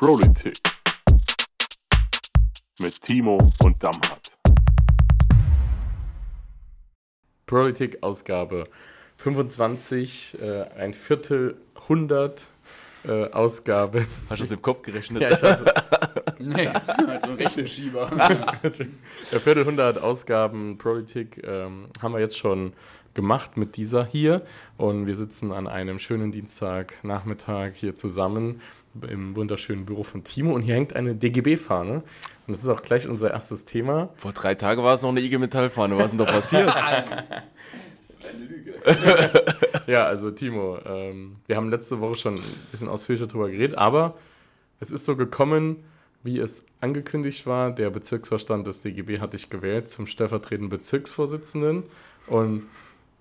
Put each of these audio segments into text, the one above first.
Politik mit Timo und Damhardt. Politik-Ausgabe 25, äh, ein Viertel, 100 äh, Ausgabe. Hast du das im Kopf gerechnet? Ja, ich hatte Nee, also Rechenschieber. der Viertel, 100 Ausgaben Politik ähm, haben wir jetzt schon gemacht mit dieser hier und wir sitzen an einem schönen Dienstagnachmittag hier zusammen im wunderschönen Büro von Timo und hier hängt eine DGB-Fahne und das ist auch gleich unser erstes Thema. Vor drei Tagen war es noch eine IG Metallfahne. Was ist denn da passiert? Eine Lüge. Ja, also Timo, ähm, wir haben letzte Woche schon ein bisschen ausführlicher darüber geredet, aber es ist so gekommen, wie es angekündigt war. Der Bezirksvorstand des DGB hat dich gewählt zum stellvertretenden Bezirksvorsitzenden und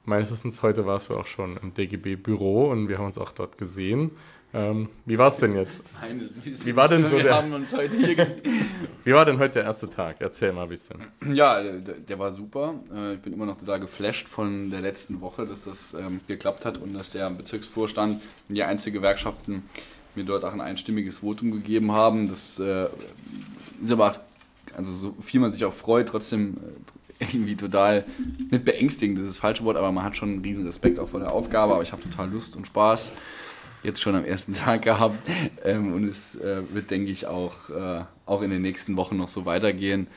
meines Wissens heute warst du auch schon im DGB-Büro und wir haben uns auch dort gesehen. Ähm, wie war es denn jetzt? Meines Wissens. Wie war denn so Wir der- haben uns heute hier gesehen. Wie war denn heute der erste Tag? Erzähl mal ein bisschen. Ja, der, der war super. Äh, Ich bin immer noch total geflasht von der letzten Woche, dass das ähm, geklappt hat und dass der Bezirksvorstand und die einzige Gewerkschaften mir dort auch ein einstimmiges Votum gegeben haben. Das äh, ist aber, auch, also so viel man sich auch freut, trotzdem äh, irgendwie total, nicht beängstigend, das ist das falsche Wort, aber man hat schon einen riesen Respekt auch vor der Aufgabe, aber ich habe total Lust und Spaß jetzt schon am ersten Tag gehabt ähm, und es äh, wird, denke ich, auch, äh, auch in den nächsten Wochen noch so weitergehen.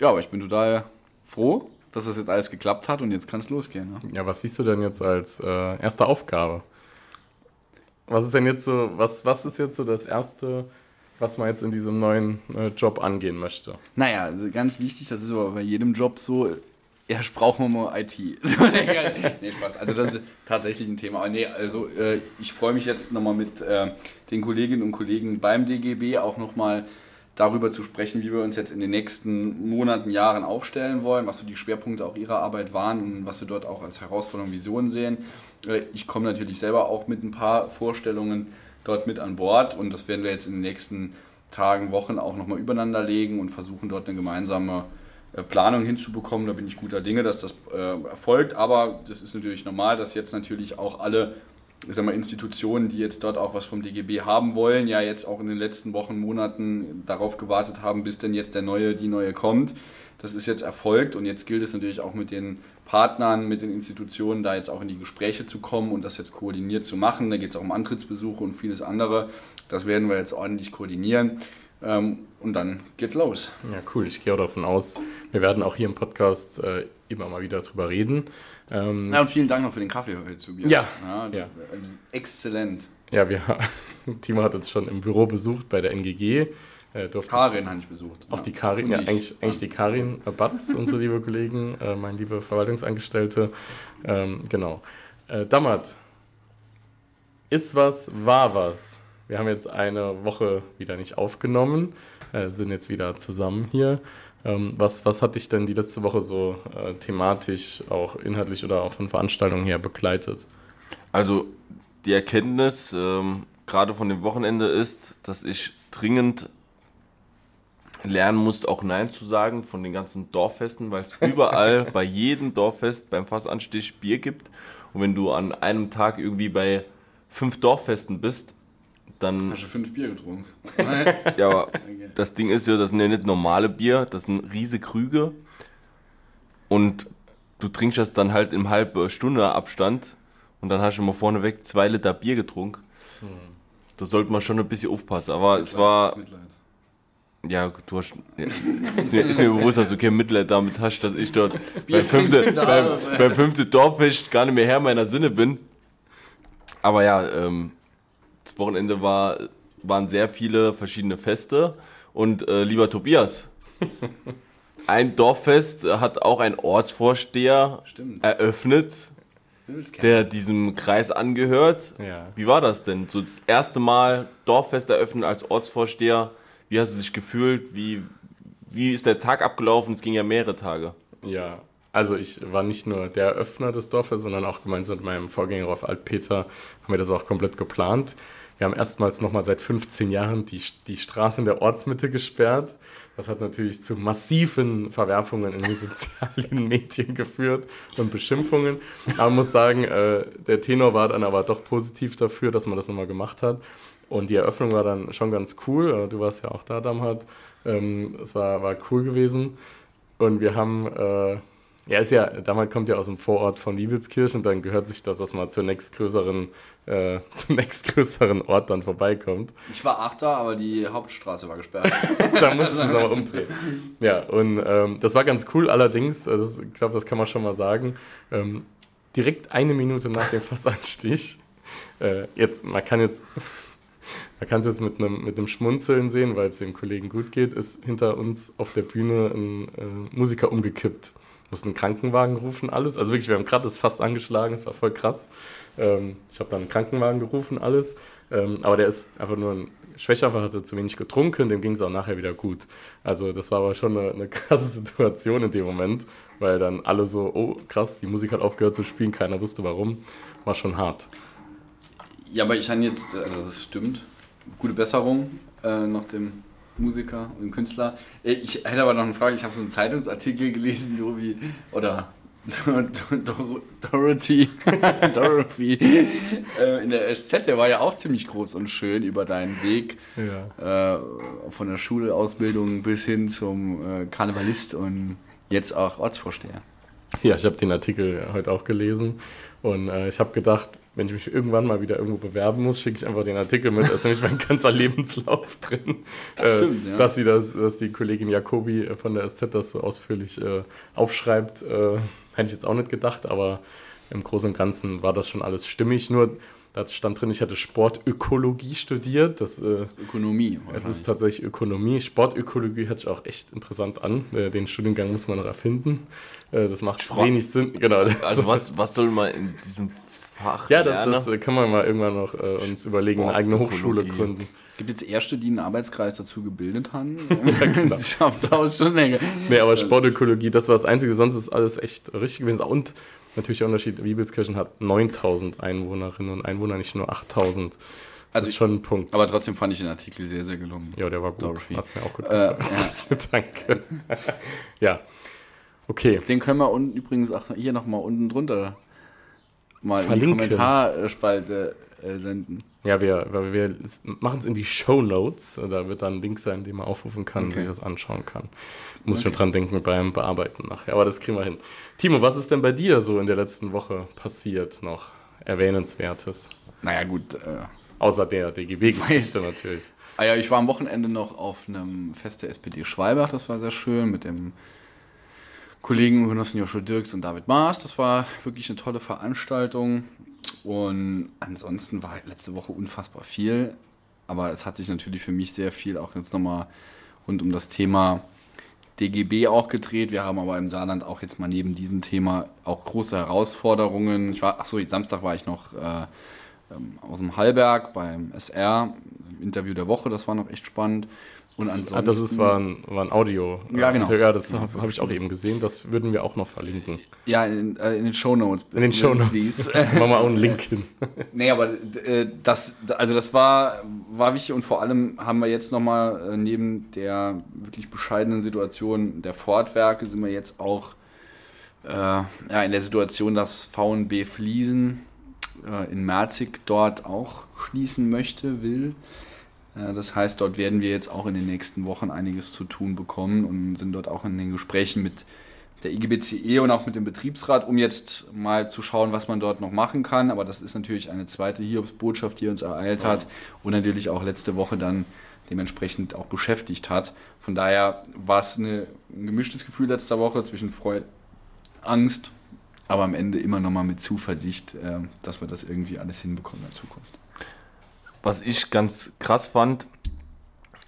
Ja, aber ich bin total froh, dass das jetzt alles geklappt hat und jetzt kann es losgehen. Ne? Ja, was siehst du denn jetzt als äh, erste Aufgabe? Was ist denn jetzt so, was, was ist jetzt so das erste, was man jetzt in diesem neuen äh, Job angehen möchte? Naja, also ganz wichtig, das ist aber bei jedem Job so, erst brauchen wir mal IT. nee, Spaß. Also das ist tatsächlich ein Thema. Aber nee, also äh, ich freue mich jetzt nochmal mit äh, den Kolleginnen und Kollegen beim DGB auch nochmal darüber zu sprechen, wie wir uns jetzt in den nächsten Monaten, Jahren aufstellen wollen, was so die Schwerpunkte auch ihrer Arbeit waren und was sie dort auch als Herausforderung, Vision sehen. Äh, Ich komme natürlich selber auch mit ein paar Vorstellungen dort mit an Bord und das werden wir jetzt in den nächsten Tagen, Wochen auch nochmal übereinander legen und versuchen dort eine gemeinsame äh, Planung hinzubekommen. Da bin ich guter Dinge, dass das äh, erfolgt, aber das ist natürlich normal, dass jetzt natürlich auch alle ich sag mal, Institutionen, die jetzt dort auch was vom DGB haben wollen, ja jetzt auch in den letzten Wochen, Monaten darauf gewartet haben, bis denn jetzt der neue, die neue kommt. Das ist jetzt erfolgt und jetzt gilt es natürlich auch mit den Partnern, mit den Institutionen, da jetzt auch in die Gespräche zu kommen und das jetzt koordiniert zu machen. Da geht es auch um Antrittsbesuche und vieles andere. Das werden wir jetzt ordentlich koordinieren ähm, und dann geht's los. Ja, cool. Ich gehe auch davon aus, wir werden auch hier im Podcast äh, immer mal wieder drüber reden. Ähm, Ja, und vielen Dank noch für den Kaffee heute, Tobias. Ja, ja, ja. Exzellent. ja, wir, Timo hat uns schon im Büro besucht bei der NGG. Äh, Karin habe ich besucht. Auch Ja. die Karin, Und ja, ich. eigentlich, eigentlich die Karin Batz, unsere liebe Kollegin, äh, meine liebe Verwaltungsangestellte. Ähm, genau. Äh, Dammert, ist was, war was. Wir haben jetzt eine Woche wieder nicht aufgenommen, äh, sind jetzt wieder zusammen hier. Ähm, was, was hat dich denn die letzte Woche so äh, thematisch, auch inhaltlich oder auch von Veranstaltungen her begleitet? Also die Erkenntnis, ähm, gerade von dem Wochenende ist, dass ich dringend lernen muss, auch Nein zu sagen von den ganzen Dorffesten, weil es überall bei jedem Dorffest beim Fassanstich Bier gibt. Und wenn du an einem Tag irgendwie bei fünf Dorffesten bist, dann Hast du fünf Bier getrunken? Ja, aber Okay. das Ding ist ja, das sind ja nicht normale Bier, das sind riese Krüge. Und du trinkst das dann halt im halben Stunde Abstand und dann hast du mal vorneweg zwei Liter Bier getrunken. Da sollte man schon ein bisschen aufpassen. Aber es war, Mitleid. Ja, du hast, ja, ist, mir, ist mir bewusst, dass du kein Mitleid damit hast, dass ich dort beim fünften, beim, beim fünften Dorffest gar nicht mehr Herr meiner Sinne bin. Aber ja, ähm, das Wochenende war, waren sehr viele verschiedene Feste. Und äh, lieber Tobias, ein Dorffest hat auch ein Ortsvorsteher Stimmt. eröffnet, der diesem Kreis angehört. Ja. Wie war das denn? So das erste Mal Dorffest eröffnet als Ortsvorsteher. Wie hast du dich gefühlt? Wie, wie ist der Tag abgelaufen? Es ging ja mehrere Tage. Ja, also ich war nicht nur der Eröffner des Dorfes, sondern auch gemeinsam mit meinem Vorgänger Rolf Altpeter haben wir das auch komplett geplant. Wir haben erstmals nochmal seit 15 Jahren die, die Straße in der Ortsmitte gesperrt. Das hat natürlich zu massiven Verwerfungen in den sozialen Medien geführt und Beschimpfungen. Aber man muss sagen, äh, der Tenor war dann aber doch positiv dafür, dass man das nochmal gemacht hat. Und die Eröffnung war dann schon ganz cool. Äh, du warst ja auch da, Damhat. Ähm, es war, war cool gewesen. Und wir haben, äh, ja, ist ja, damals kommt ja aus dem Vorort von Liebelskirchen, dann gehört sich das, dass man zur nächstgrößeren, äh, zum nächstgrößeren Ort dann vorbeikommt. Ich war Achter, aber die Hauptstraße war gesperrt. da musst du es nochmal umdrehen. Ja, und ähm, das war ganz cool, allerdings, also ich glaube, das kann man schon mal sagen, ähm, direkt eine Minute nach dem Fassanstich, äh, jetzt, man kann jetzt man kann es jetzt mit einem, mit Schmunzeln sehen, weil es dem Kollegen gut geht, ist hinter uns auf der Bühne ein äh, Musiker umgekippt. Mussten einen Krankenwagen rufen, alles. Also wirklich, wir haben gerade das fast angeschlagen, es war voll krass. Ähm, ich habe dann einen Krankenwagen gerufen, alles. Ähm, aber der ist einfach nur ein Schwächer, hatte zu wenig getrunken, dem ging es auch nachher wieder gut. Also das war aber schon eine, eine, krasse Situation in dem Moment, weil dann alle so, oh krass, die Musik hat aufgehört zu spielen, keiner wusste warum. War schon hart. Ja, aber ich habe jetzt, also das stimmt, gute Besserung äh, nach dem Musiker und Künstler. Äh, ich hätte aber noch eine Frage, ich habe so einen Zeitungsartikel gelesen, Dobi, oder Dorothy, Dorothy äh, in der SZ, der war ja auch ziemlich groß und schön über deinen Weg ja. äh, von der Schulausbildung bis hin zum äh, Karnevalist und jetzt auch Ortsvorsteher. Ja, ich habe den Artikel heute auch gelesen und äh, ich habe gedacht, wenn ich mich irgendwann mal wieder irgendwo bewerben muss, schicke ich einfach den Artikel mit. Da ist nämlich mein ganzer Lebenslauf drin. Das äh, stimmt, ja. Dass, sie das, dass die Kollegin Jacobi von der SZ das so ausführlich äh, aufschreibt, äh, hätte ich jetzt auch nicht gedacht, aber im Großen und Ganzen war das schon alles stimmig. Nur da stand drin, ich hätte Sportökologie studiert. Das, äh, Ökonomie. Es ist tatsächlich Ökonomie. Sportökologie hört sich auch echt interessant an. Äh, den Studiengang muss man noch erfinden. Äh, das macht wenig Sinn. Genau. Also was, was soll man in diesem Fach Ja, das, das äh, kann man mal irgendwann noch äh, uns überlegen, eine eigene Hochschule gründen. Es gibt jetzt Erste, die einen Arbeitskreis dazu gebildet haben. ja, genau. nee, aber Sportökologie, das war das Einzige, sonst ist alles echt richtig gewesen. Und natürlich der Unterschied, Wiebelskirchen hat 9000 Einwohnerinnen und Einwohner, nicht nur 8000. Das also ist schon ein Punkt. Aber trotzdem fand ich den Artikel sehr, sehr gelungen. Ja, der war gut. Dorothy. Hat mir auch gut gefallen. Äh, ja. Danke. ja. Okay. Den können wir unten übrigens auch hier nochmal unten drunter mal Verlinken. in die Kommentarspalte äh, senden. Ja, wir, wir machen es in die Show Notes. Da wird dann ein Link sein, den man aufrufen kann okay. und sich das anschauen kann. Muss okay. ich schon dran denken beim Bearbeiten nachher. Aber das kriegen wir hin. Timo, was ist denn bei dir so in der letzten Woche passiert noch? Erwähnenswertes. Naja, gut. Äh, Außer der DGB-Geschichte natürlich. Ah ja, ich war am Wochenende noch auf einem Fest der SPD Schwalbach, das war sehr schön, mit dem Kollegen Genossen Joshua Dirks und David Maas. Das war wirklich eine tolle Veranstaltung. Und ansonsten war letzte Woche unfassbar viel. Aber es hat sich natürlich für mich sehr viel auch jetzt nochmal rund um das Thema DGB auch gedreht. Wir haben aber im Saarland auch jetzt mal neben diesem Thema auch große Herausforderungen. Ich war, achso, Samstag war ich noch äh, ähm, aus dem Hallberg beim SR, Interview der Woche, das war noch echt spannend. Und ansonsten, ah, das ist, war, ein, war ein Audio. Ja, genau. Ja, das habe hab ich auch eben gesehen. Das würden wir auch noch verlinken. Ja, in, äh, in den Show Notes. In den Show Notes. Machen wir auch einen Link hin. nee, aber äh, das, also das war, war wichtig und vor allem haben wir jetzt nochmal äh, neben der wirklich bescheidenen Situation der Fortwerke sind wir jetzt auch äh, ja, in der Situation, dass VNB Fliesen äh, in Merzig dort auch schließen möchte, will. Äh, das heißt, dort werden wir jetzt auch in den nächsten Wochen einiges zu tun bekommen und sind dort auch in den Gesprächen mit der IGBCE und auch mit dem Betriebsrat, um jetzt mal zu schauen, was man dort noch machen kann. Aber das ist natürlich eine zweite Hiobsbotschaft, die uns ereilt ja. hat und natürlich auch letzte Woche dann dementsprechend auch beschäftigt hat. Von daher war es eine, ein gemischtes Gefühl letzte Woche zwischen Freude, Angst, aber am Ende immer noch mal mit Zuversicht, äh, dass wir das irgendwie alles hinbekommen in Zukunft. Was ich ganz krass fand,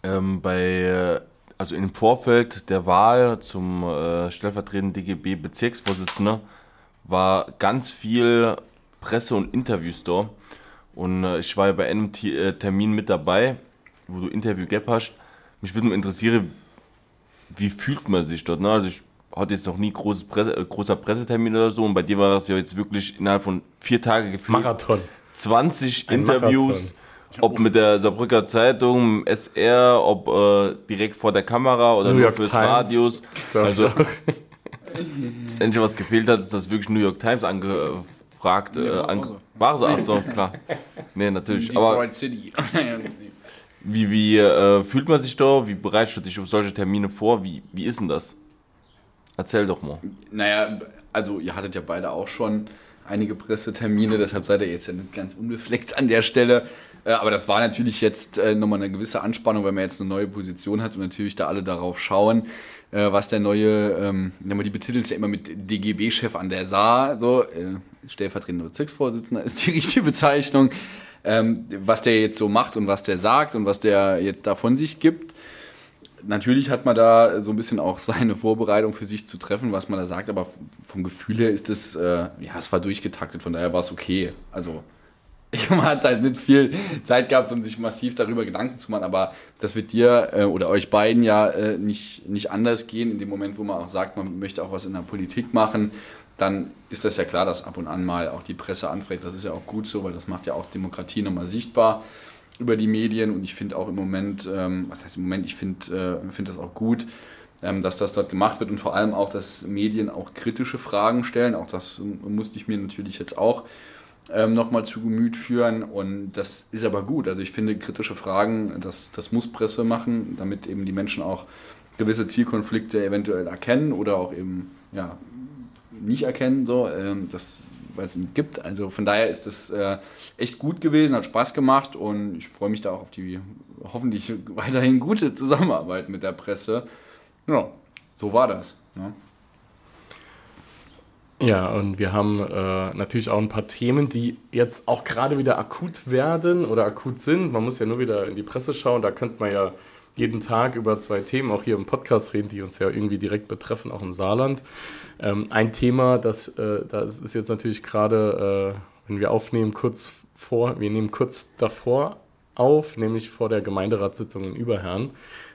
ähm, bei, also im Vorfeld der Wahl zum äh, stellvertretenden DGB-Bezirksvorsitzender war ganz viel Presse und Interviews da. Und äh, ich war ja bei einem T äh, Termin mit dabei, wo du Interview gab hast. Mich würde mal interessieren, wie fühlt man sich dort? Ne? Also ich hatte jetzt noch nie großes Presse, äh, großer Pressetermin oder so und bei dir war das ja jetzt wirklich innerhalb von vier Tagen gefühlt. Marathon. 20 Ein Interviews. Marathon Ob mit der Saarbrücker Zeitung, SR, ob äh, direkt vor der Kamera oder New nur York fürs Times. Radios. Also das Einzige, was gefehlt hat, ist, dass wirklich New York Times angefragt. Äh, Ja, war an, so. war so, ach so, klar. Nee, natürlich. Aber Detroit City. wie, wie äh, fühlt man sich da? Wie bereitest du dich auf solche Termine vor? Wie, wie ist denn das? Erzähl doch mal. Naja, also ihr hattet ja beide auch schon einige Pressetermine, deshalb seid ihr jetzt ja nicht ganz unbefleckt an der Stelle. Äh, Aber das war natürlich jetzt äh, nochmal eine gewisse Anspannung, weil man jetzt eine neue Position hat und natürlich da alle darauf schauen, äh, was der neue, ähm, die betitelt es ja immer mit DGB-Chef an der Saar, so, äh, stellvertretender Bezirksvorsitzender ist die richtige Bezeichnung, ähm, was der jetzt so macht und was der sagt und was der jetzt da von sich gibt natürlich hat man da so ein bisschen auch seine Vorbereitung für sich zu treffen, was man da sagt, aber vom Gefühl her ist es, äh, ja, es war durchgetaktet, von daher war es okay. Also, man hat halt nicht viel Zeit gehabt, um sich massiv darüber Gedanken zu machen, aber das wird dir äh, oder euch beiden ja äh, nicht, nicht anders gehen. In dem Moment, wo man auch sagt, man möchte auch was in der Politik machen, dann ist das ja klar, dass ab und an mal auch die Presse anfragt. Das ist ja auch gut so, weil das macht ja auch Demokratie nochmal sichtbar über die Medien und ich finde auch im Moment, ähm, was heißt im Moment, ich finde äh, find das auch gut, ähm, dass das dort gemacht wird und vor allem auch, dass Medien auch kritische Fragen stellen. Auch das musste ich mir natürlich jetzt auch ähm, nochmal zu Gemüt führen und das ist aber gut. Also ich finde kritische Fragen, das, das muss Presse machen, damit eben die Menschen auch gewisse Zielkonflikte eventuell erkennen oder auch eben ja, nicht erkennen, so, ähm, das, weil es ihn gibt. Also von daher ist es äh, echt gut gewesen, hat Spaß gemacht und ich freue mich da auch auf die hoffentlich weiterhin gute Zusammenarbeit mit der Presse. Ja, so war das. Ne? Ja, und wir haben äh, natürlich auch ein paar Themen, die jetzt auch gerade wieder akut werden oder akut sind. Man muss ja nur wieder in die Presse schauen. Da könnte man ja jeden Tag über zwei Themen auch hier im Podcast reden, die uns ja irgendwie direkt betreffen, auch im Saarland. Ähm, ein Thema, das, äh, das ist jetzt natürlich gerade, äh, wenn wir aufnehmen, kurz vor, wir nehmen kurz davor auf, nämlich vor der Gemeinderatssitzung in Überherrn.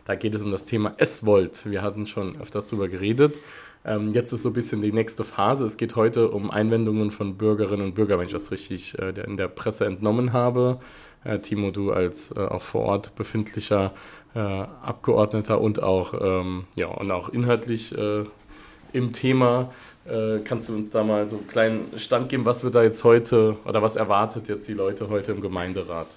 Da geht es um das Thema S-Volt. Wir hatten schon öfters darüber geredet. Ähm, jetzt ist so ein bisschen die nächste Phase. Es geht heute um Einwendungen von Bürgerinnen und Bürgern, wenn ich das richtig äh, in der Presse entnommen habe. Äh, Timo, du als äh, auch vor Ort befindlicher äh, Abgeordneter und auch, ähm, ja, und auch inhaltlich äh, im Thema. Äh, kannst du uns da mal so einen kleinen Stand geben, was wird da jetzt heute oder was erwartet jetzt die Leute heute im Gemeinderat?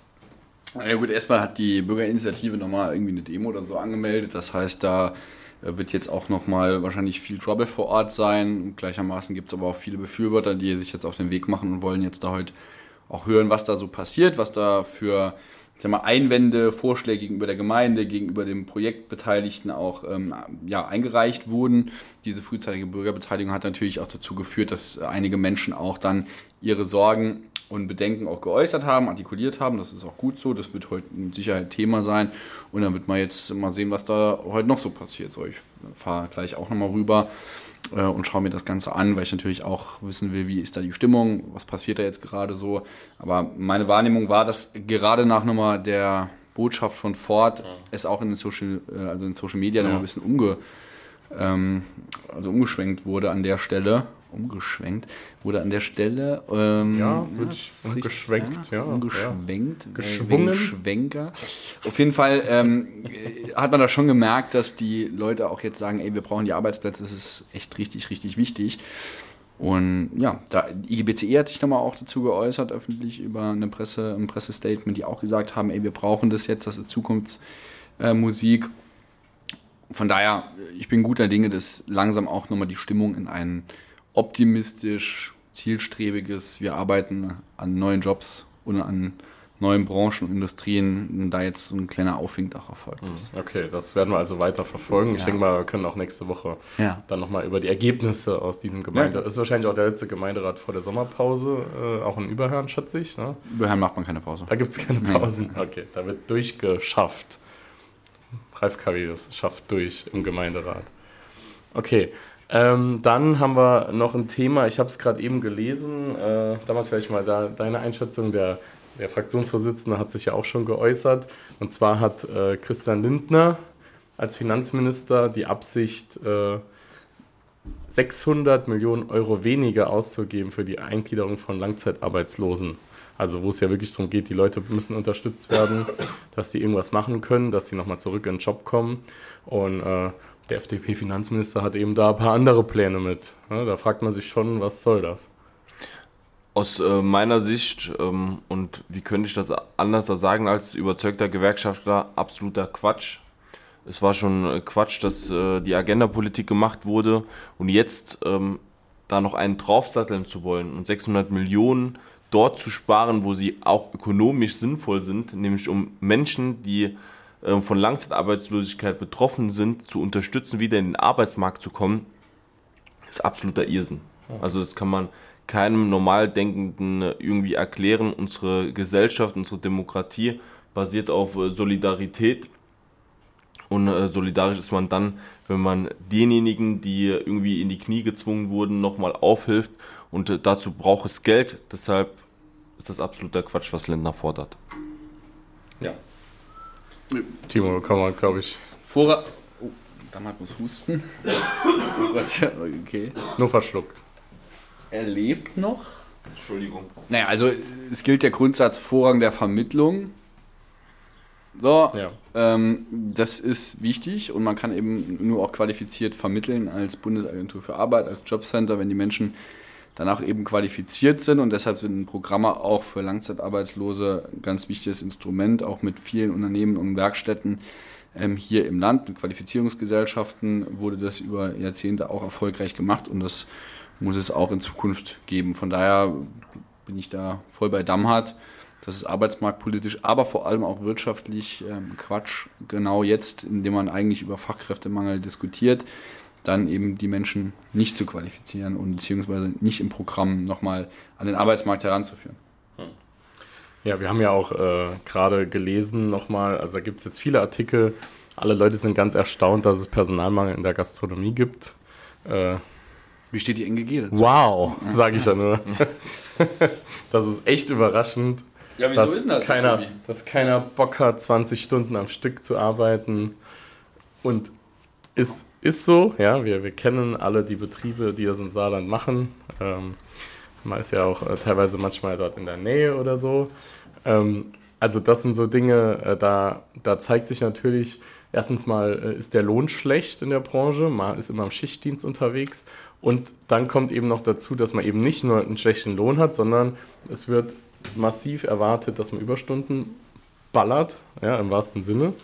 Ja gut, erstmal hat die Bürgerinitiative nochmal irgendwie eine Demo oder so angemeldet. Das heißt, da äh, wird jetzt auch nochmal wahrscheinlich viel Trouble vor Ort sein. Gleichermaßen gibt es aber auch viele Befürworter, die sich jetzt auf den Weg machen und wollen jetzt da heute auch hören, was da so passiert, was da für ich sag mal, Einwände, Vorschläge gegenüber der Gemeinde, gegenüber dem Projektbeteiligten auch ähm, ja, eingereicht wurden. Diese frühzeitige Bürgerbeteiligung hat natürlich auch dazu geführt, dass einige Menschen auch dann ihre Sorgen und Bedenken auch geäußert haben, artikuliert haben. Das ist auch gut so. Das wird heute mit Sicherheit Thema sein. Und dann wird man jetzt mal sehen, was da heute noch so passiert. So, ich fahre gleich auch nochmal rüber äh, und schaue mir das Ganze an, weil ich natürlich auch wissen will, wie ist da die Stimmung, was passiert da jetzt gerade so. Aber meine Wahrnehmung war, dass gerade nach nochmal der Botschaft von Ford es auch in den Social, äh, also in Social Media Ja. ein bisschen umge, ähm, also umgeschwenkt wurde an der Stelle. Umgeschwenkt wurde an der Stelle. Ähm, Ja, richtig, umgeschwenkt, ja, Umgeschwenkt. äh, Geschwungen. Schwenker. Auf jeden Fall ähm, äh, hat man da schon gemerkt, dass die Leute auch jetzt sagen, ey, wir brauchen die Arbeitsplätze, das ist echt richtig, richtig wichtig. Und ja, da, die IGBCE hat sich nochmal auch dazu geäußert, öffentlich über eine Presse, ein Pressestatement, die auch gesagt haben, ey, wir brauchen das jetzt, das ist Zukunftsmusik. Von daher, ich bin guter Dinge, dass langsam auch nochmal die Stimmung in ein optimistisch, zielstrebiges, wir arbeiten an neuen Jobs und an neuen Branchen und Industrien, da jetzt so ein kleiner Aufwind auch erfolgt ist. Okay, das werden wir also weiter verfolgen. Ich Ja. denke mal, wir können auch nächste Woche Ja. dann nochmal über die Ergebnisse aus diesem Gemeinde. Ja. Das ist wahrscheinlich auch der letzte Gemeinderat vor der Sommerpause, äh, auch in Überherrn, schätze ich. Ne? Über Herrn macht man keine Pause. Da gibt es keine Pausen. Okay, da wird durchgeschafft. Ralf Karius schafft durch im Gemeinderat. Okay, ähm, dann haben wir noch ein Thema, ich habe es gerade eben gelesen, äh, damals vielleicht mal da, deine Einschätzung, der, der Fraktionsvorsitzende hat sich ja auch schon geäußert. Und zwar hat äh, Christian Lindner als Finanzminister die Absicht, äh, 600 Millionen Euro weniger auszugeben für die Eingliederung von Langzeitarbeitslosen. Also wo es ja wirklich darum geht, die Leute müssen unterstützt werden, dass die irgendwas machen können, dass sie nochmal zurück in den Job kommen. Und äh, der FDP-Finanzminister hat eben da ein paar andere Pläne mit. Da fragt man sich schon, was soll das? Aus äh, meiner Sicht, ähm, und wie könnte ich das anders sagen als überzeugter Gewerkschaftler, absoluter Quatsch. Es war schon äh, Quatsch, dass äh, die Agenda-Politik gemacht wurde und jetzt ähm, da noch einen draufsatteln zu wollen und 600 Millionen dort zu sparen, wo sie auch ökonomisch sinnvoll sind, nämlich um Menschen, die von Langzeitarbeitslosigkeit betroffen sind, zu unterstützen, wieder in den Arbeitsmarkt zu kommen, ist absoluter Irrsinn. Also das kann man keinem normal Denkenden äh, irgendwie erklären. Unsere Gesellschaft, unsere Demokratie basiert auf äh, Solidarität. Und äh, solidarisch ist man dann, wenn man denjenigen, die irgendwie in die Knie gezwungen wurden, nochmal aufhilft. Und dazu braucht es Geld. Deshalb ist das absoluter Quatsch, was Lindner fordert. Ja. Timo, kann man, glaube ich. Vorrat. Oh, Damat muss husten. okay. Nur verschluckt er lebt noch. Entschuldigung. Naja, also es gilt der Grundsatz Vorrang der Vermittlung. So, ja. ähm, das ist wichtig und man kann eben nur auch qualifiziert vermitteln als Bundesagentur für Arbeit, als Jobcenter, wenn die Menschen danach eben qualifiziert sind und deshalb sind Programme auch für Langzeitarbeitslose ein ganz wichtiges Instrument, auch mit vielen Unternehmen und Werkstätten ähm, hier im Land, mit Qualifizierungsgesellschaften wurde das über Jahrzehnte auch erfolgreich gemacht und das muss es auch in Zukunft geben. Von daher bin ich da voll bei Damhardt. Das ist arbeitsmarktpolitisch, aber vor allem auch wirtschaftlich ähm, Quatsch. Genau jetzt, indem man eigentlich über Fachkräftemangel diskutiert, dann eben die Menschen nicht zu qualifizieren und beziehungsweise nicht im Programm nochmal an den Arbeitsmarkt heranzuführen. Hm. Ja, wir haben ja auch äh, gerade gelesen nochmal, also da gibt es jetzt viele Artikel. Alle Leute sind ganz erstaunt, dass es Personalmangel in der Gastronomie gibt. Äh, wie steht die NGG dazu? Wow, sage ich ja nur. das ist echt überraschend. Ja, wieso dass ist das? Keiner, dass keiner Bock hat, 20 Stunden am Stück zu arbeiten. Und ist, ist so, ja, wir, wir kennen alle die Betriebe, die das im Saarland machen. Ähm, man ist ja auch äh, teilweise manchmal dort in der Nähe oder so. Ähm, also das sind so Dinge, äh, da, da zeigt sich natürlich, erstens mal äh, ist der Lohn schlecht in der Branche, man ist immer im Schichtdienst unterwegs und dann kommt eben noch dazu, dass man eben nicht nur einen schlechten Lohn hat, sondern es wird massiv erwartet, dass man Überstunden ballert, ja, im wahrsten Sinne,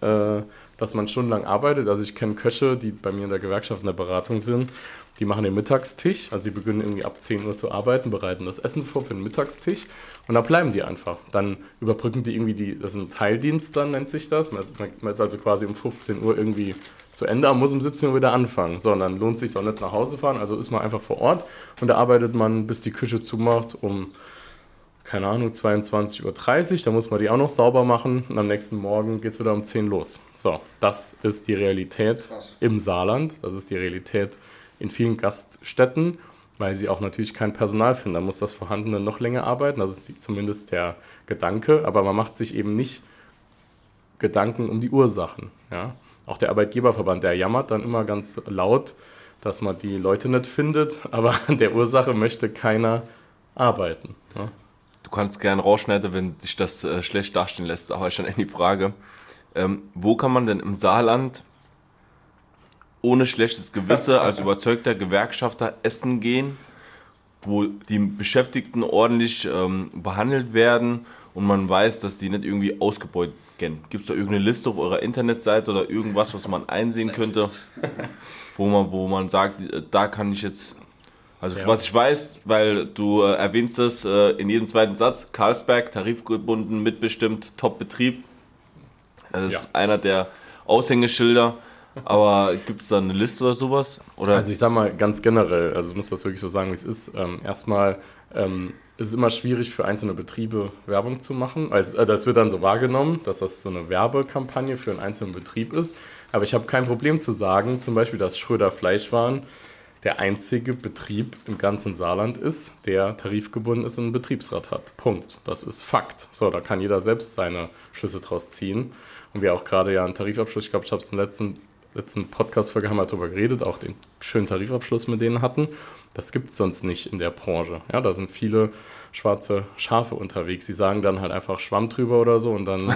äh, dass man stundenlang arbeitet. Also ich kenne Köche, die bei mir in der Gewerkschaft in der Beratung sind, die machen den Mittagstisch, also sie beginnen irgendwie ab 10 Uhr zu arbeiten, bereiten das Essen vor für den Mittagstisch und da bleiben die einfach. Dann überbrücken die irgendwie die, das ist ein Teildienst dann nennt sich das. Man ist, man ist also quasi um 15 Uhr irgendwie zu Ende, aber muss um 17 Uhr wieder anfangen. So, und dann lohnt es sich auch nicht nach Hause fahren, also ist man einfach vor Ort und da arbeitet man, bis die Küche zumacht, um, keine Ahnung, 22.30 Uhr, da muss man die auch noch sauber machen und am nächsten Morgen geht es wieder um 10 Uhr los. So, das ist die Realität Krass. im Saarland, das ist die Realität in vielen Gaststätten, weil sie auch natürlich kein Personal finden. Da muss das Vorhandene noch länger arbeiten, das ist zumindest der Gedanke, aber man macht sich eben nicht Gedanken um die Ursachen, ja. Auch der Arbeitgeberverband, der jammert dann immer ganz laut, dass man die Leute nicht findet, aber an der Ursache möchte keiner arbeiten. Ja? Du kannst gern rausschneiden, wenn sich das äh, schlecht dastehen lässt, aber schon die Frage. Ähm, wo kann man denn im Saarland ohne schlechtes Gewissen als überzeugter Gewerkschafter essen gehen, wo die Beschäftigten ordentlich ähm, behandelt werden und man weiß, dass die nicht irgendwie ausgebeutet kennen. Gibt es da irgendeine Liste auf eurer Internetseite oder irgendwas, was man einsehen könnte, wo man, wo man sagt, äh, da kann ich jetzt. Also ja. was ich weiß, weil du äh, erwähnst es äh, in jedem zweiten Satz, Karlsberg, tarifgebunden, mitbestimmt, Top-Betrieb. Das ist ja. einer der Aushängeschilder. Aber gibt es da eine Liste oder sowas? Oder? Also ich sag mal ganz generell, also ich muss das wirklich so sagen, wie es ist. Ähm, erstmal ähm, ist es immer schwierig für einzelne Betriebe Werbung zu machen. Also, das wird dann so wahrgenommen, dass das so eine Werbekampagne für einen einzelnen Betrieb ist. Aber ich habe kein Problem zu sagen, zum Beispiel, dass Schröder Fleischwaren der einzige Betrieb im ganzen Saarland ist, der tarifgebunden ist und einen Betriebsrat hat. Punkt. Das ist Fakt. So, da kann jeder selbst seine Schlüsse draus ziehen. Und wir auch gerade ja einen Tarifabschluss, ich glaube, ich habe es im letzten, letzten Podcast-Folge haben wir darüber geredet, auch den schönen Tarifabschluss mit denen hatten. Das gibt es sonst nicht in der Branche. Ja, da sind viele schwarze Schafe unterwegs. Die sagen dann halt einfach Schwamm drüber oder so und dann äh,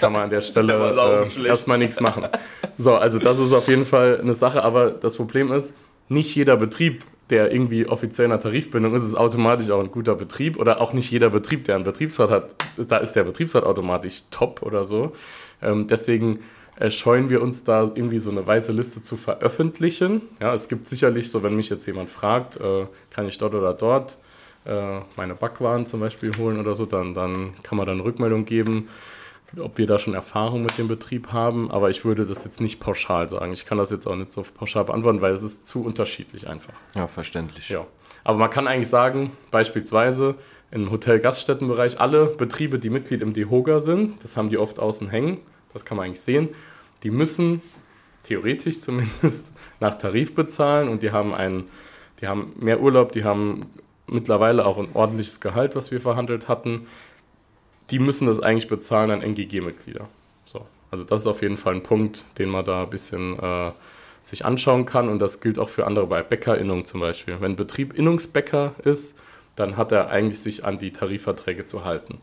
kann man an der Stelle äh, erstmal nichts machen. So, also das ist auf jeden Fall eine Sache, aber das Problem ist, nicht jeder Betrieb, der irgendwie offiziell in einer Tarifbindung ist, ist automatisch auch ein guter Betrieb oder auch nicht jeder Betrieb, der einen Betriebsrat hat, da ist der Betriebsrat automatisch top oder so. Ähm, deswegen äh, scheuen wir uns da irgendwie so eine weiße Liste zu veröffentlichen. Ja, es gibt sicherlich so, wenn mich jetzt jemand fragt, äh, kann ich dort oder dort äh, meine Backwaren zum Beispiel holen oder so, dann, dann kann man dann Rückmeldung geben, ob wir da schon Erfahrung mit dem Betrieb haben. Aber ich würde das jetzt nicht pauschal sagen. Ich kann das jetzt auch nicht so pauschal beantworten, weil es ist zu unterschiedlich einfach. Ja, verständlich. Ja. Aber man kann eigentlich sagen, beispielsweise im Hotel-Gaststättenbereich, alle Betriebe, die Mitglied im DEHOGA sind, das haben die oft außen hängen, das kann man eigentlich sehen, die müssen theoretisch zumindest nach Tarif bezahlen und die haben einen, die haben mehr Urlaub, die haben mittlerweile auch ein ordentliches Gehalt, was wir verhandelt hatten. Die müssen das eigentlich bezahlen an NGG-Mitglieder. So. Also das ist auf jeden Fall ein Punkt, den man da ein bisschen äh, sich anschauen kann und das gilt auch für andere bei Bäckerinnung zum Beispiel. Wenn ein Betrieb Innungsbäcker ist, dann hat er eigentlich sich an die Tarifverträge zu halten.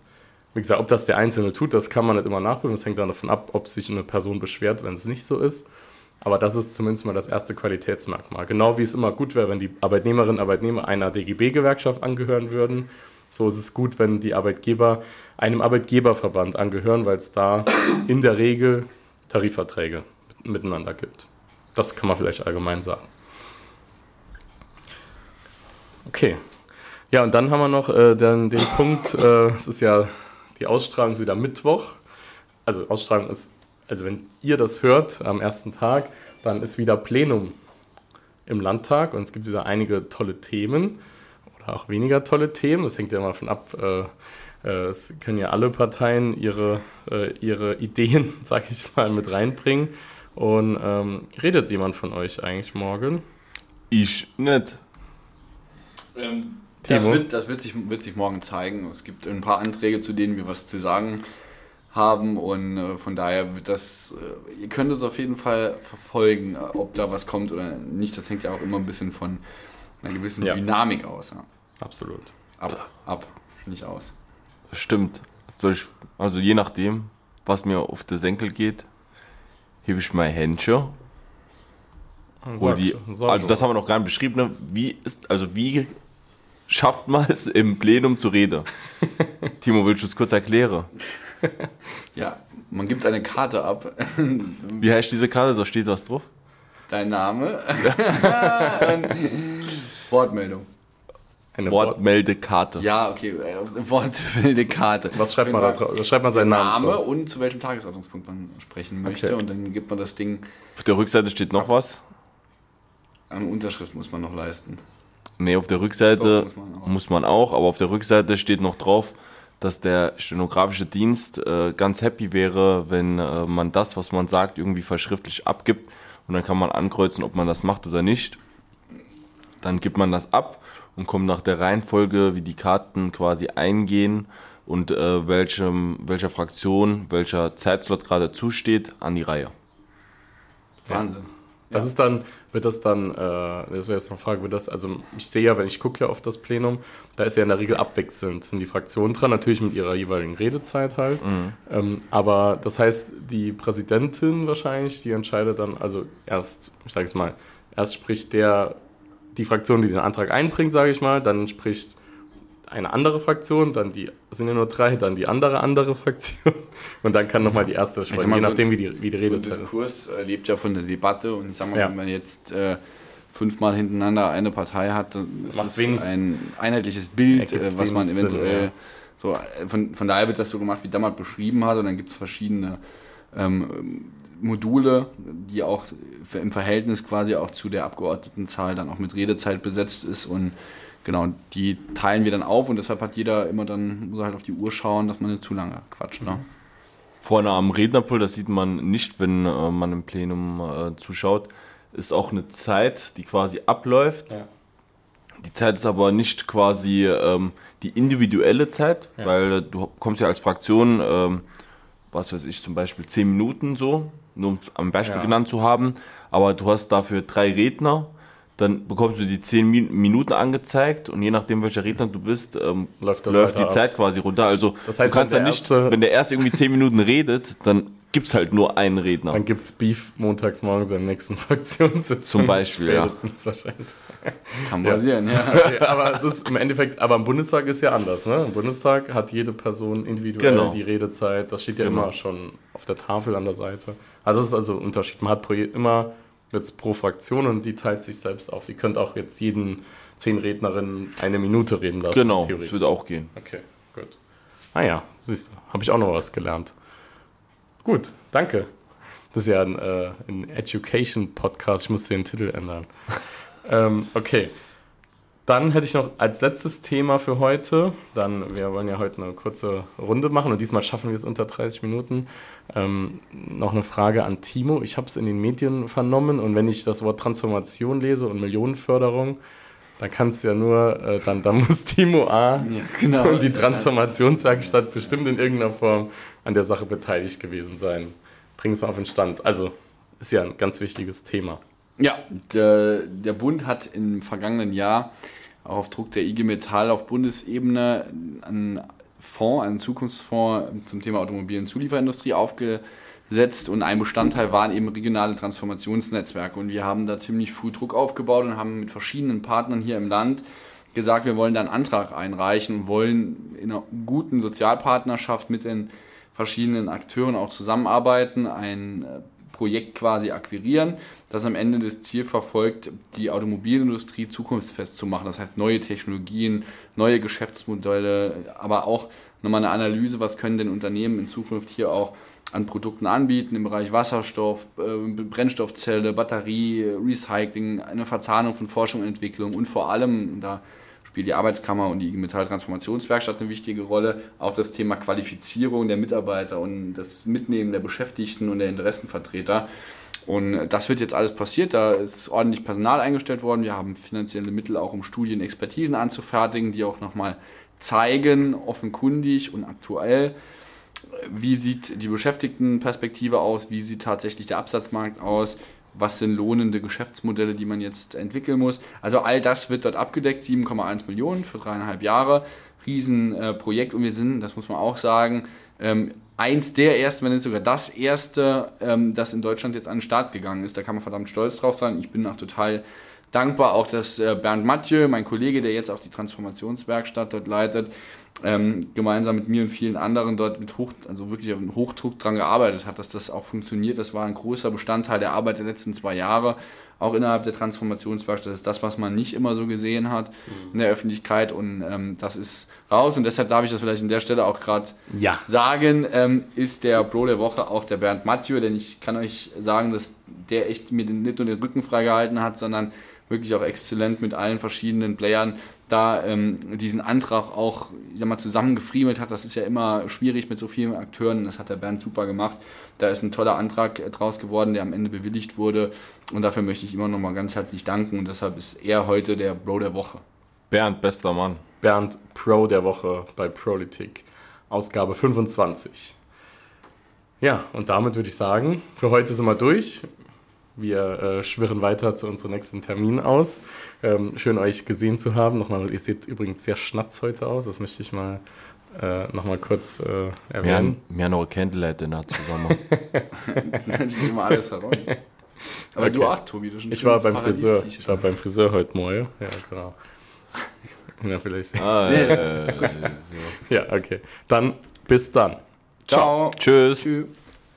Wie gesagt, ob das der Einzelne tut, das kann man nicht immer nachprüfen. Das hängt dann davon ab, ob sich eine Person beschwert, wenn es nicht so ist. Aber das ist zumindest mal das erste Qualitätsmerkmal. Genau wie es immer gut wäre, wenn die Arbeitnehmerinnen und Arbeitnehmer einer DGB-Gewerkschaft angehören würden. So ist es gut, wenn die Arbeitgeber einem Arbeitgeberverband angehören, weil es da in der Regel Tarifverträge miteinander gibt. Das kann man vielleicht allgemein sagen. Okay. Ja, und dann haben wir noch äh, den, den Punkt, äh, es ist ja die Ausstrahlung ist wieder Mittwoch. Also Ausstrahlung ist also wenn ihr das hört am ersten Tag, dann ist wieder Plenum im Landtag und es gibt wieder einige tolle Themen oder auch weniger tolle Themen. Das hängt ja mal von ab. Äh, äh, es können ja alle Parteien ihre, äh, ihre Ideen, sag ich mal, mit reinbringen. Und ähm, redet jemand von euch eigentlich morgen? Ich nicht. Ähm, das, wird, das wird, sich, wird sich morgen zeigen. Es gibt ein paar Anträge, zu denen wir was zu sagen haben und äh, von daher wird das, äh, ihr könnt es auf jeden Fall verfolgen, ob da was kommt oder nicht. Das hängt ja auch immer ein bisschen von einer gewissen ja. Dynamik aus. Ja. Absolut. Ab, ab, nicht aus. Das stimmt. Ich, also je nachdem, was mir auf den Senkel geht, hebe ich mein Händchen. Sag, die, also das haben wir noch gar nicht beschrieben. Ne? Wie ist, also wie schafft man es im Plenum zu reden? Timo, willst du es kurz erklären? ja, man gibt eine Karte ab. Wie heißt diese Karte? Da steht was drauf. Dein Name. Wortmeldung. Eine Wortmeldekarte. Ja, okay, äh, Wortmeldekarte. Was schreibt man da drauf? Da schreibt man seinen Namen Name drauf. und zu welchem Tagesordnungspunkt man sprechen möchte okay. und dann gibt man das Ding. Auf der Rückseite steht noch was? Eine Unterschrift muss man noch leisten. Nee, auf der Rückseite muss man, muss man auch, aber auf der Rückseite steht noch drauf, dass der stenografische Dienst äh, ganz happy wäre, wenn äh, man das, was man sagt, irgendwie verschriftlich abgibt und dann kann man ankreuzen, ob man das macht oder nicht. Dann gibt man das ab und kommt nach der Reihenfolge, wie die Karten quasi eingehen und äh, welchem, welcher Fraktion, welcher Zeitslot gerade zusteht, an die Reihe. Wahnsinn. Das ist dann, wird das dann, äh, das wäre jetzt noch eine Frage, wird das, also ich sehe ja, wenn ich gucke ja auf das Plenum, da ist ja in der Regel abwechselnd, sind die Fraktionen dran, natürlich mit ihrer jeweiligen Redezeit halt. Mhm. Ähm, aber das heißt, die Präsidentin wahrscheinlich, die entscheidet dann, also erst, ich sage es mal, erst spricht der, die Fraktion, die den Antrag einbringt, sage ich mal, dann spricht eine andere Fraktion, dann die, sind ja nur drei, dann die andere andere Fraktion und dann kann nochmal die erste sprechen, je so nachdem, wie die, wie die Rede so ein Diskurs äh, lebt ja von der Debatte und ich sag mal, ja. wenn man jetzt äh, fünfmal hintereinander eine Partei hat, dann ist Macht das ein einheitliches Bild, äh, was man eventuell ja. so, äh, von, von daher wird das so gemacht, wie Dammert beschrieben hat und dann gibt es verschiedene ähm, Module, die auch im Verhältnis quasi auch zu der Abgeordnetenzahl dann auch mit Redezeit besetzt ist und genau, die teilen wir dann auf und deshalb hat jeder immer dann, muss halt auf die Uhr schauen, dass man nicht zu lange quatscht. Ne? Vorne am Rednerpult, das sieht man nicht, wenn äh, man im Plenum äh, zuschaut, ist auch eine Zeit, die quasi abläuft. Ja. Die Zeit ist aber nicht quasi ähm, die individuelle Zeit, ja. weil du kommst ja als Fraktion, ähm, was weiß ich, zum Beispiel 10 Minuten so, nur um am Beispiel ja. genannt zu haben, aber du hast dafür drei Redner dann bekommst du die 10 Min Minuten angezeigt und je nachdem, welcher Redner du bist, ähm, Läuft das läuft die ab. Zeit quasi runter. Also Das heißt, du kannst dann der nicht, erste- wenn der erst irgendwie 10 Minuten redet, dann gibt es halt nur einen Redner. Dann gibt es Beef montags morgens im nächsten Fraktionssitzung. Zum Beispiel, ja. Spätestens wahrscheinlich. Kann passieren, ja. Okay, aber es ist im Endeffekt, aber im Bundestag ist ja anders, ne? Im Bundestag hat jede Person individuell Genau. die Redezeit. Das steht ja Genau. immer schon auf der Tafel an der Seite. Also es ist also ein Unterschied. Man hat immer jetzt pro Fraktion und die teilt sich selbst auf. Die könnte auch jetzt jeden zehn Rednerinnen eine Minute reden lassen. genau, das würde auch gehen. Okay, gut. Ah ja, siehst du, habe ich auch noch was gelernt. Gut, danke. Das ist ja ein, äh, ein Education-Podcast. Ich muss den Titel ändern. ähm, okay. Dann hätte ich noch als letztes Thema für heute, dann, wir wollen ja heute eine kurze Runde machen und diesmal schaffen wir es unter 30 Minuten, ähm, noch eine Frage an Timo. Ich habe es in den Medien vernommen und wenn ich das Wort Transformation lese und Millionenförderung, dann kann es ja nur, äh, dann, dann muss Timo A Ja, genau. und die Transformationswerkstatt bestimmt in irgendeiner Form an der Sache beteiligt gewesen sein. Bring es mal auf den Stand. Also, ist ja ein ganz wichtiges Thema. Ja, der, der Bund hat im vergangenen Jahr auch auf Druck der IG Metall auf Bundesebene einen Fonds, einen Zukunftsfonds zum Thema Automobil- und Zulieferindustrie aufgesetzt und ein Bestandteil waren eben regionale Transformationsnetzwerke. Und wir haben da ziemlich früh Druck aufgebaut und haben mit verschiedenen Partnern hier im Land gesagt, wir wollen da einen Antrag einreichen und wollen in einer guten Sozialpartnerschaft mit den verschiedenen Akteuren auch zusammenarbeiten, ein Projekt quasi akquirieren, das am Ende das Ziel verfolgt, die Automobilindustrie zukunftsfest zu machen. Das heißt, neue Technologien, neue Geschäftsmodelle, aber auch nochmal eine Analyse, was können denn Unternehmen in Zukunft hier auch an Produkten anbieten im Bereich Wasserstoff, äh, Brennstoffzelle, Batterie, Recycling, eine Verzahnung von Forschung und Entwicklung und vor allem, da spielt die Arbeitskammer und die IG Metall Transformationswerkstatt eine wichtige Rolle. Auch das Thema Qualifizierung der Mitarbeiter und das Mitnehmen der Beschäftigten und der Interessenvertreter. Und das wird jetzt alles passiert. Da ist ordentlich Personal eingestellt worden. Wir haben finanzielle Mittel auch, um Studien, Expertisen anzufertigen, die auch nochmal zeigen, offenkundig und aktuell, wie sieht die Beschäftigtenperspektive aus, wie sieht tatsächlich der Absatzmarkt aus, was sind lohnende Geschäftsmodelle, die man jetzt entwickeln muss. Also all das wird dort abgedeckt, 7,1 Millionen für dreieinhalb Jahre, Riesenprojekt und wir sind, das muss man auch sagen, ähm, eins der ersten, wenn nicht sogar das erste, ähm, das in Deutschland jetzt an den Start gegangen ist. Da kann man verdammt stolz drauf sein. Ich bin auch total dankbar, auch dass äh, Bernd Mathieu, mein Kollege, der jetzt auch die Transformationswerkstatt dort leitet, ähm, gemeinsam mit mir und vielen anderen dort mit Hoch, also wirklich auf Hochdruck dran gearbeitet hat, dass das auch funktioniert. Das war ein großer Bestandteil der Arbeit der letzten zwei Jahre, auch innerhalb der Transformationswerkstatt. Das ist das, was man nicht immer so gesehen hat in der Öffentlichkeit und ähm, das ist raus und deshalb darf ich das vielleicht an der Stelle auch gerade Ja. sagen, ähm, ist der Bro der Woche auch der Bernd Mathieu, denn ich kann euch sagen, dass der echt mir den, nicht nur den Rücken freigehalten hat, sondern wirklich auch exzellent mit allen verschiedenen Playern da ähm, diesen Antrag auch, ich sag mal, zusammengefriemelt hat. Das ist ja immer schwierig mit so vielen Akteuren. Das hat der Bernd super gemacht. Da ist ein toller Antrag äh, draus geworden, der am Ende bewilligt wurde. Und dafür möchte ich immer noch mal ganz herzlich danken. Und deshalb ist er heute der Bro der Woche. Bernd, bester Mann. Bernd Pro der Woche bei Politik, Ausgabe 25. Ja, und damit würde ich sagen, für heute sind wir durch. Wir äh, schwirren weiter zu unserem nächsten Termin aus. Ähm, schön euch gesehen zu haben. Nochmal, ihr seht übrigens sehr schnatz heute aus. Das möchte ich mal äh, nochmal kurz äh, Wir erwähnen. haben, wir haben noch ein Candlelight-Dinner zusammen. Dann steht immer alles herum. Aber Okay. du auch, Tobi. Du ein Ich war beim Friseur. Paradies-T-Shirt. Ich war beim Friseur heute Morgen. Ja, genau. Ja, vielleicht. ah, äh, Ja, okay. Dann bis dann. Ciao. Tschüss. Tschüss.